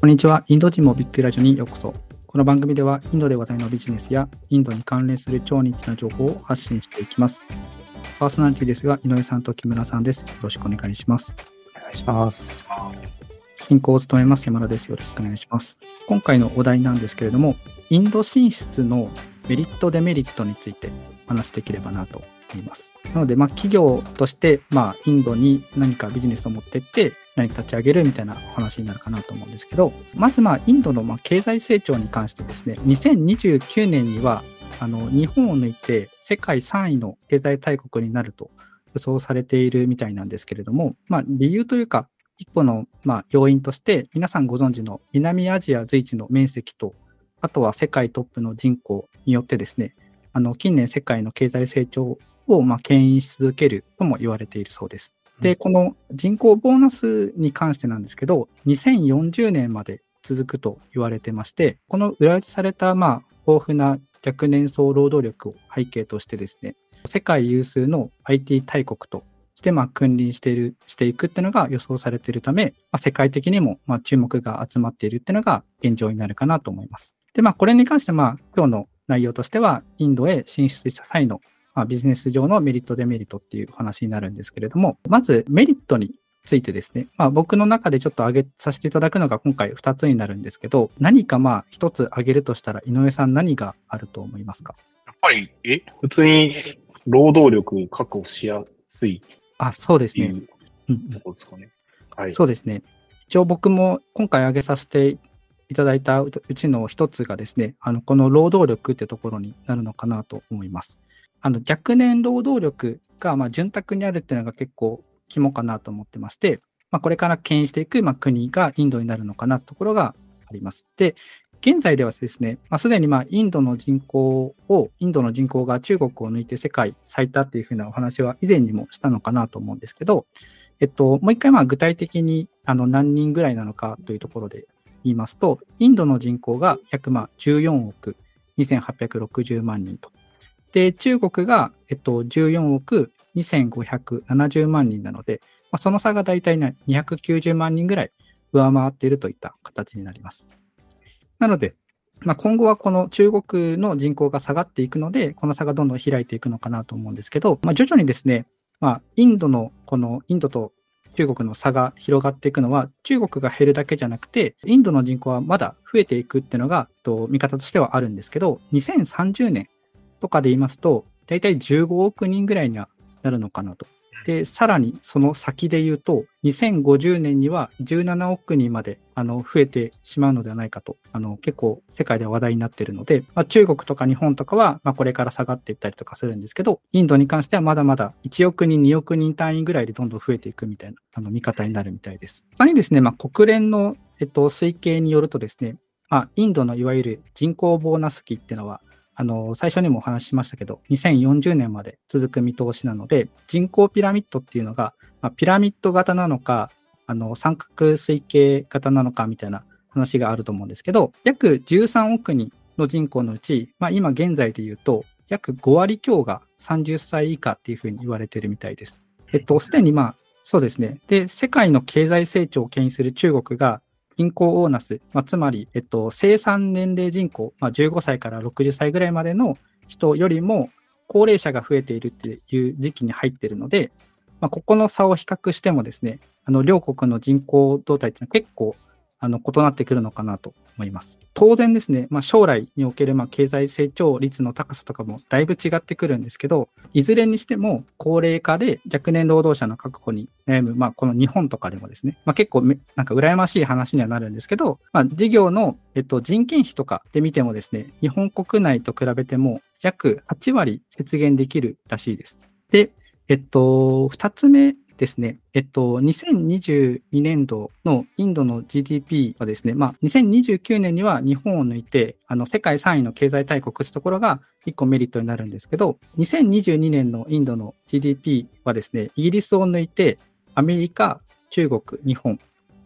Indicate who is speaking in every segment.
Speaker 1: こんにちは。インド人もビッグラジオにようこそ。この番組では、インドで話題のビジネスやインドに関連する超ニッチな情報を発信していきます。パーソナリティですが、井上さんと木村さんです。よろしくお願いします。
Speaker 2: お願いします。
Speaker 1: 進行を務めます山田です。よろしくお願いします。今回のお題なんですけれども、インド進出のメリット、デメリットについてお話しできればなと思います。なので、まあ、企業として、まあ、インドに何かビジネスを持ってって、何か立ち上げるみたいなお話になるかなと思うんですけど、まず、まあ、インドのま経済成長に関してですね、2029年には、あの、日本を抜いて世界3位の経済大国になると予想されているみたいなんですけれども、まあ、理由というか、一個の、ま、要因として、皆さんご存知の南アジア随一の面積と、あとは世界トップの人口によってですね、あの、近年世界の経済成長を、まあ、牽引し続けるとも言われているそうです。で、この人口ボーナスに関してなんですけど、2040年まで続くと言われてまして、この裏打ちされた、まあ、豊富な若年層労働力を背景としてですね、世界有数の IT 大国として、まあ、君臨している、していくっていうのが予想されているため、まあ、世界的にも、まあ、注目が集まっているっていうのが現状になるかなと思います。で、まあ、これに関して、まあ、今日の内容としては、インドへ進出した際の、まあ、ビジネス上のメリット、デメリットっていう話になるんですけれども、まずメリットについてですね、まあ、僕の中でちょっと挙げさせていただくのが今回2つになるんですけど、何かまあ1つ挙げるとしたら、井上さん何があると思いますか？
Speaker 2: やっぱり、え？普通に労働力確保しやすい
Speaker 1: あ、そうですね。
Speaker 2: う
Speaker 1: うん
Speaker 2: ところですかね。はい。
Speaker 1: そうですね。一応僕も今回挙げさせていただいたうちの一つがですね、あの、この労働力ってところになるのかなと思います。あの、若年労働力が、まあ、潤沢にあるっていうのが結構肝かなと思ってまして、まあ、これから牽引していく、まあ、国がインドになるのかなというところがあります。で、現在ではですね、まあ、すでにまあインドの人口を、インドの人口が中国を抜いて世界最多っていうふうなお話は以前にもしたのかなと思うんですけど、えっと、もう一回まあ具体的にあの何人ぐらいなのかというところで言いますと、インドの人口が約まあ14億2860万人と。で、中国が、えっと、14億2570万人なので、まあ、その差が大体ね290万人ぐらい上回っているといった形になります。なので、まあ、今後はこの中国の人口が下がっていくので、この差がどんどん開いていくのかなと思うんですけど、まあ、徐々にですね、まあ、インドの、このインドと中国の差が広がっていくのは、中国が減るだけじゃなくて、インドの人口はまだ増えていくっていうのが、と見方としてはあるんですけど、2030年とかで言いますと、大体15億人ぐらいにはなるのかなと。で、さらにその先で言うと、2050年には17億人まであの増えてしまうのではないかと、あの結構世界では話題になっているので、まあ、中国とか日本とかは、まあ、これから下がっていったりとかするんですけど、インドに関してはまだまだ1億人、2億人単位ぐらいでどんどん増えていくみたいなあの見方になるみたいです。他にですね、まあ、国連の、えっと、推計によるとですね、まあ、インドのいわゆる人口ボーナス期っていうのは、あの、最初にもお話ししましたけど、2040年まで続く見通しなので、人口ピラミッドっていうのが、まあ、ピラミッド型なのか、あの、三角推計型なのかみたいな話があると思うんですけど、約13億人の人口のうち、まあ、今現在で言うと、約5割強が30歳以下っていうふうに言われてるみたいです。えっと、すでにまあ、そうですね。で、世界の経済成長を牽引する中国が、人口オーナス、まあ、つまり、えっと、生産年齢人口、まあ、15歳から60歳ぐらいまでの人よりも高齢者が増えているっていう時期に入っているので、まあ、ここの差を比較してもですね、あの両国の人口動態っていうのは結構あの異なってくるのかなと思います。当然ですね、まあ、将来におけるま経済成長率の高さとかもだいぶ違ってくるんですけど、いずれにしても高齢化で若年労働者の確保に悩む、まあ、この日本とかでもですね、まあ、結構なんか羨ましい話にはなるんですけど、まあ、事業の、えっと、人件費とかで見てもですね、日本国内と比べても約8割節減できるらしいです。で、えっと、2つ目ですね、えっと、2022年度のインドの GDP はですね、まあ、2029年には日本を抜いて、あの、世界3位の経済大国というところが1個メリットになるんですけど、2022年のインドの GDP はですね、イギリスを抜いて、アメリカ、中国、日本、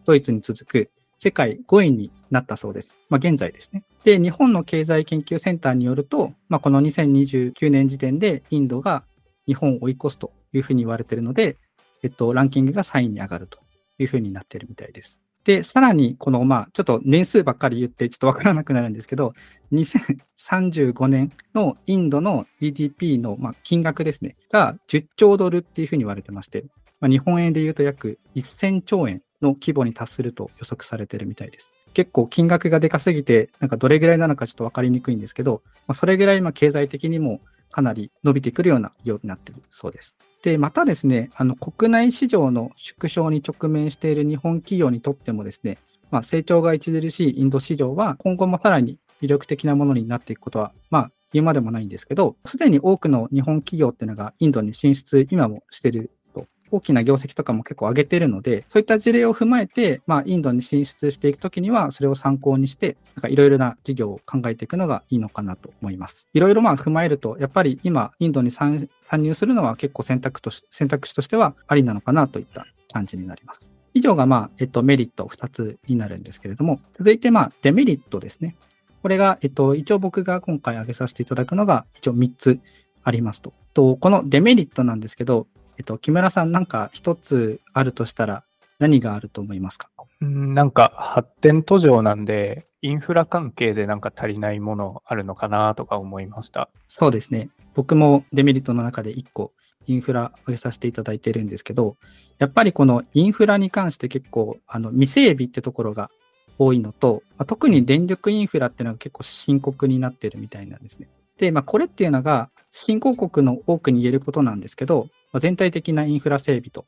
Speaker 1: ドイツに続く世界5位になったそうです。まあ、現在ですね。で、日本の経済研究センターによると、まあ、この2029年時点でインドが日本を追い越すというふうに言われているので、えっと、ランキングが3位に上がるというふうになってるみたいです。で、さらに、この、まあ、ちょっと年数ばっかり言って、ちょっとわからなくなるんですけど、2035年のインドの GDP の、まあ、金額ですね、が10兆ドルっていうふうに言われてまして、まあ、日本円で言うと約1000兆円の規模に達すると予測されてるみたいです。結構金額がでかすぎて、なんかどれぐらいなのかちょっと分かりにくいんですけど、まあ、それぐらいま経済的にもかなり伸びてくるような企業になってるそうです。で、またですね、あの国内市場の縮小に直面している日本企業にとってもですね、まあ、成長が著しいインド市場は今後もさらに魅力的なものになっていくことは、まあ、言うまでもないんですけど、すでに多くの日本企業っていうのがインドに進出、今もしてる大きな業績とかも結構上げてるので、そういった事例を踏まえて、まあ、インドに進出していくときには、それを参考にして、なんかいろいろな事業を考えていくのがいいのかなと思います。いろいろまあ踏まえると、やっぱり今、インドに参入するのは結構選択とし選択肢としてはありなのかなといった感じになります。以上が、まあ、えっと、メリット2つになるんですけれども、続いて、まあ、デメリットですね。これが、えっと、一応僕が今回挙げさせていただくのが、一応3つありますと。とこのデメリットなんですけど、えっと、木村さん、なんか一つあるとしたら、何があると思いますか？
Speaker 3: なんか発展途上なんで、インフラ関係でなんか足りないものあるのかなとか思いました。
Speaker 1: そうですね。僕もデメリットの中で1個、インフラ上げさせていただいてるんですけど、やっぱりこのインフラに関して結構、あの未整備ってところが多いのと、特に電力インフラっていうのが結構深刻になってるみたいなんですね。で、まあ、これっていうのが、新興国の多くに言えることなんですけど、まあ、全体的なインフラ整備と、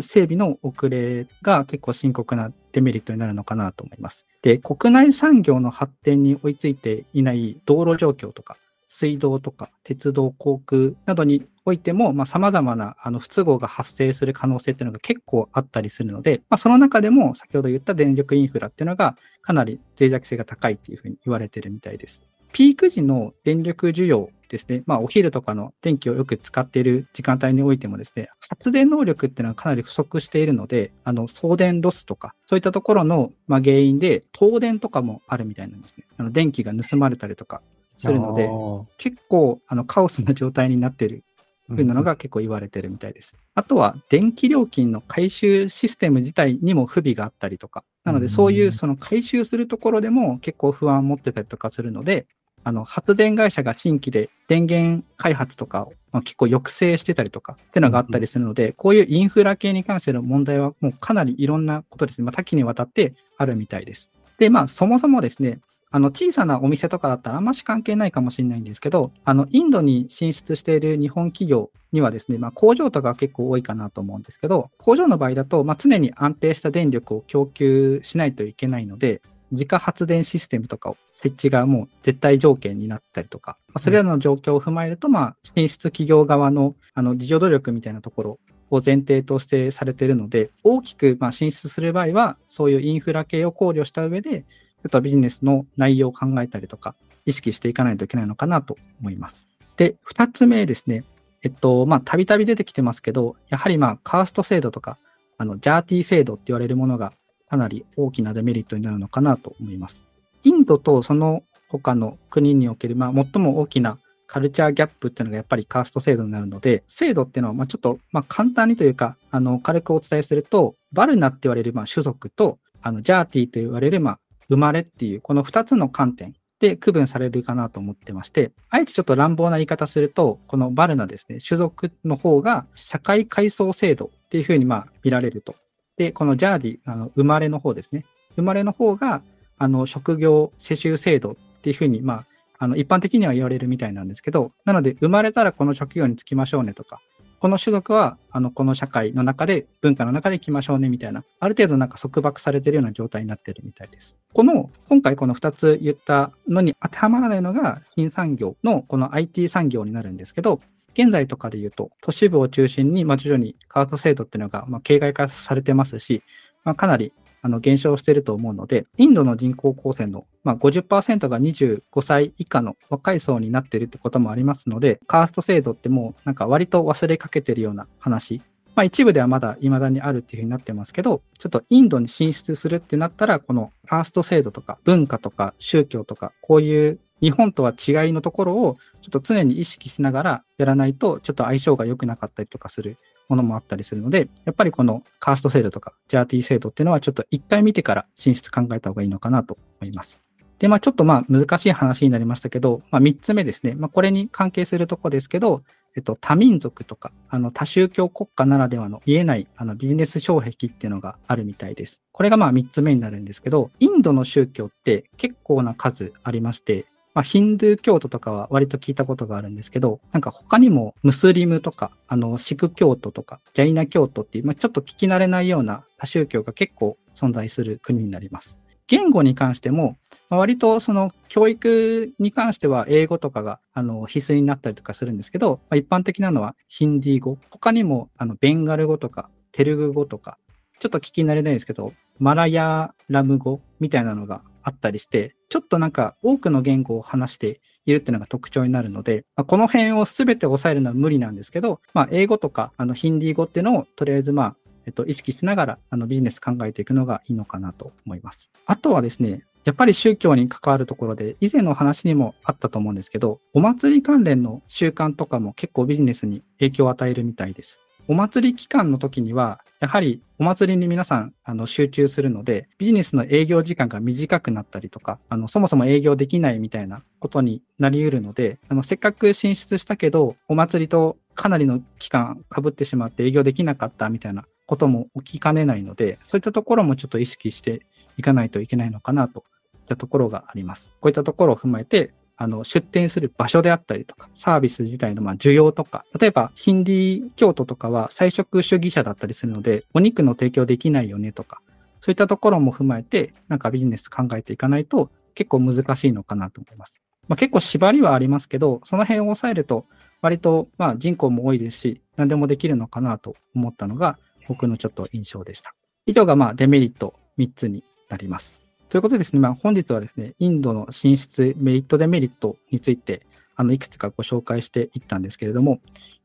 Speaker 1: 整備の遅れが結構深刻なデメリットになるのかなと思います。で、国内産業の発展に追いついていない道路状況とか、水道とか鉄道、航空などにおいても、まあ、様々なあの不都合が発生する可能性っていうのが結構あったりするので、まあ、その中でも先ほど言った電力インフラっていうのがかなり脆弱性が高いっていうふうに言われてるみたいです。ピーク時の電力需要ですね、まあ、お昼とかの電気をよく使っている時間帯においてもですね、発電能力っていうのはかなり不足しているので、あの、送電ロスとか、そういったところの、まあ、原因で、東電とかもあるみたいなんですね。あの、電気が盗まれたりとかするので、結構、あの、カオスな状態になっているというのが結構言われてるみたいです。あとは、電気料金の回収システム自体にも不備があったりとか、なので、そういうその回収するところでも結構不安を持ってたりとかするので、あの、発電会社が新規で電源開発とかを、まあ、結構抑制してたりとかっていうのがあったりするので、うん、こういうインフラ系に関しての問題はもうかなりいろんなことですね、まあ、多岐にわたってあるみたいです。で、まあ、そもそもですね、あの、小さなお店とかだったらあんまし関係ないかもしれないんですけど、あの、インドに進出している日本企業にはですね、まあ、工場とか結構多いかなと思うんですけど、工場の場合だと、まあ、常に安定した電力を供給しないといけないので、自家発電システムとかを設置がもう絶対条件になったりとか、まあ、それらの状況を踏まえると、まあ、進出企業側のあの自助努力みたいなところを前提としてされているので、大きくまあ進出する場合は、そういうインフラ系を考慮した上で、ちょっとビジネスの内容を考えたりとか、意識していかないといけないのかなと思います。で、二つ目ですね。えっと、まあ、たびたび出てきてますけど、やはりまあ、カースト制度とか、あの、ジャーティー制度って言われるものがかなり大きなデメリットになるのかなと思います。インドとその他の国における、まあ、最も大きなカルチャーギャップっていうのがやっぱりカースト制度になるので、制度っていうのは、まあ、ちょっと、まあ、簡単にというか、あの、軽くお伝えすると、バルナって言われる、まあ、種族と、あの、ジャーティーと言われる、まあ、生まれっていう、この二つの観点で区分されるかなと思ってまして、あえてちょっと乱暴な言い方すると、このバルナですね、種族の方が社会階層制度っていうふうにまあ見られるとで、このジャーディ、あの生まれの方ですね。生まれの方が、あの、職業世襲制度っていうふうに、まあ、あの、一般的には言われるみたいなんですけど、なので、生まれたらこの職業に就きましょうねとか、この種族は、あの、この社会の中で、文化の中で行きましょうねみたいな、ある程度なんか束縛されてるような状態になってるみたいです。この、今回この2つ言ったのに当てはまらないのが、新産業のこの IT 産業になるんですけど、現在とかで言うと、都市部を中心に、まあ、徐々にカード制度っていうのが、まあ、形骸化されてますし、まあ、かなりあの減少してると思うので、インドの人口構成の、まあ50%、が25歳以下の若い層になっているってこともありますので、カースト制度ってもうなんか割と忘れかけてるような話。まあ一部ではまだ未だにあるっていうふうになってますけど、ちょっとインドに進出するってなったら、このカースト制度とか文化とか宗教とか、こういう日本とは違いのところをちょっと常に意識しながらやらないと、ちょっと相性が良くなかったりとかするものもあったりするので、やっぱりこのカースト制度とかジャーティー制度っていうのはちょっと一回見てから進出考えた方がいいのかなと思います。で、まあちょっとまあ難しい話になりましたけど、まあ3つ目ですね。まあこれに関係するとこですけど、えっと、多民族とか、あの、多宗教国家ならではの見えない、あの、ビジネス障壁っていうのがあるみたいです。これがまあ3つ目になるんですけど、インドの宗教って結構な数ありまして、まあ、ヒンドゥー教徒とかは割と聞いたことがあるんですけど、なんか他にもムスリムとか、あの、シク教徒とか、ジャイナ教徒っていう、まあ、ちょっと聞き慣れないような多宗教が結構存在する国になります。言語に関しても、まあ、割とその教育に関しては英語とかがあの必須になったりとかするんですけど、まあ、一般的なのはヒンディー語。他にもあのベンガル語とかテルグ語とか、ちょっと聞き慣れないですけど、マラヤラム語みたいなのがあったりして、ちょっとなんか多くの言語を話しているっていうのが特徴になるので、まあ、この辺を全て抑えるのは無理なんですけど、まあ、英語とかあのヒンディー語っていうのをとりあえずまあえっと、意識しながら、あの、ビジネス考えていくのがいいのかなと思います。あとはですね、やっぱり宗教に関わるところで、以前の話にもあったと思うんですけど、お祭り関連の習慣とかも結構ビジネスに影響を与えるみたいです。お祭り期間の時には、やはりお祭りに皆さんあの集中するので、ビジネスの営業時間が短くなったりとか、あのそもそも営業できないみたいなことになり得るので、あのせっかく進出したけど、お祭りとかなりの期間被ってしまって営業できなかったみたいなことも起きかねないので、そういったところもちょっと意識していかないといけないのかなといったところがあります。こういったところを踏まえて、あの、出店する場所であったりとか、サービス自体のま需要とか、例えば、ヒンディー京都とかは菜食主義者だったりするので、お肉の提供できないよねとか、そういったところも踏まえて、なんかビジネス考えていかないと結構難しいのかなと思います。まあ、結構縛りはありますけど、その辺を抑えると、割とまあ人口も多いですし、何でもできるのかなと思ったのが、僕のちょっと印象でした。以上がまあデメリット3つになります。ということでですね、まあ、本日はですね、インドの進出、メリット、デメリットについて、あの、いくつかご紹介していったんですけれども、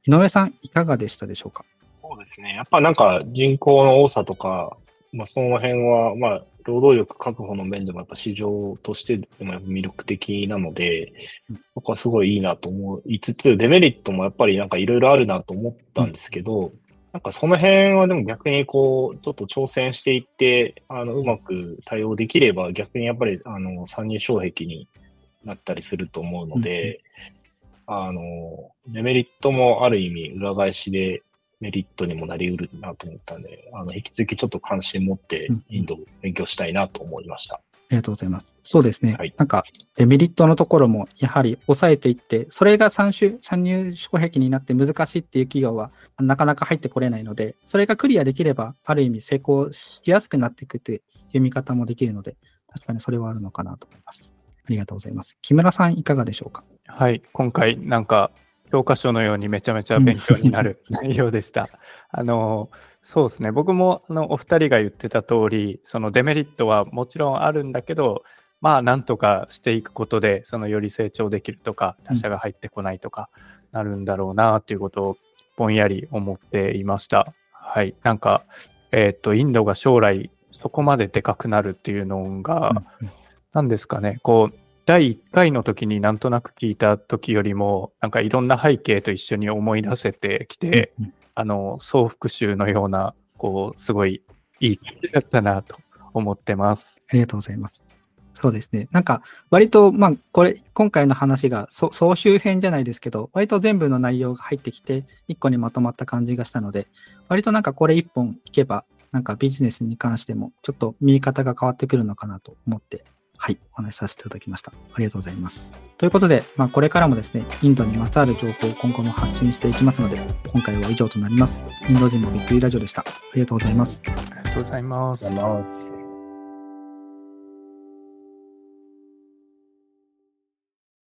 Speaker 1: 井上さん、いかがでしたでしょうか？
Speaker 2: そうですね。やっぱなんか人口の多さとか、まあ、その辺は、まあ、労働力確保の面でもやっぱ市場としてでも魅力的なので、僕はすごいいいなと思いつつ、デメリットもやっぱりなんかいろいろあるなと思ったんですけど、なんかその辺はでも逆にこう、ちょっと挑戦していって、あの、うまく対応できれば逆にやっぱり、あの、参入障壁になったりすると思うので、うん、あの、デメリットもある意味裏返しでメリットにもなりうるなと思ったんで、あの、引き続きちょっと関心持ってインドを勉強したいなと思いました。うん
Speaker 1: ありがとうございます。そうですね。はい、なんか、デメリットのところも、やはり抑えていって、それが参入参入障壁になって難しいっていう企業は、なかなか入ってこれないので、それがクリアできれば、ある意味成功しやすくなっていくという見方もできるので、確かにそれはあるのかなと思います。ありがとうございます。木村さん、いかがでしょうか？
Speaker 3: はい、今回、なんか、教科書のようにめちゃめちゃ勉強になる内容でした。あの、そうですね。僕もあのお二人が言ってた通り、そのデメリットはもちろんあるんだけど、まあなんとかしていくことで、そのより成長できるとか、他者が入ってこないとかなるんだろうなっていうことをぼんやり思っていました。はい。なんか、えっ、ー、と、インドが将来そこまででかくなるっていうのが、何ですかね、こう、第1回の時になんとなく聞いた時よりも、なんかいろんな背景と一緒に思い出せてきて、あの、総復習のような、こう、すごいいい感じだったなと思ってます。
Speaker 1: ありがとうございます。そうですね。なんか、割と、まあ、これ、今回の話が総集編じゃないですけど、割と全部の内容が入ってきて、一個にまとまった感じがしたので、割となんかこれ一本いけば、なんかビジネスに関しても、ちょっと見え方が変わってくるのかなと思ってはい、お話しさせていただきました。ありがとうございます。ということで、まあ、これからもですね、インドにまつわる情報を今後も発信していきますので、今回は以上となります。インド人もびっくりラジオでした。ありがとうございます。
Speaker 3: ありがとうございます。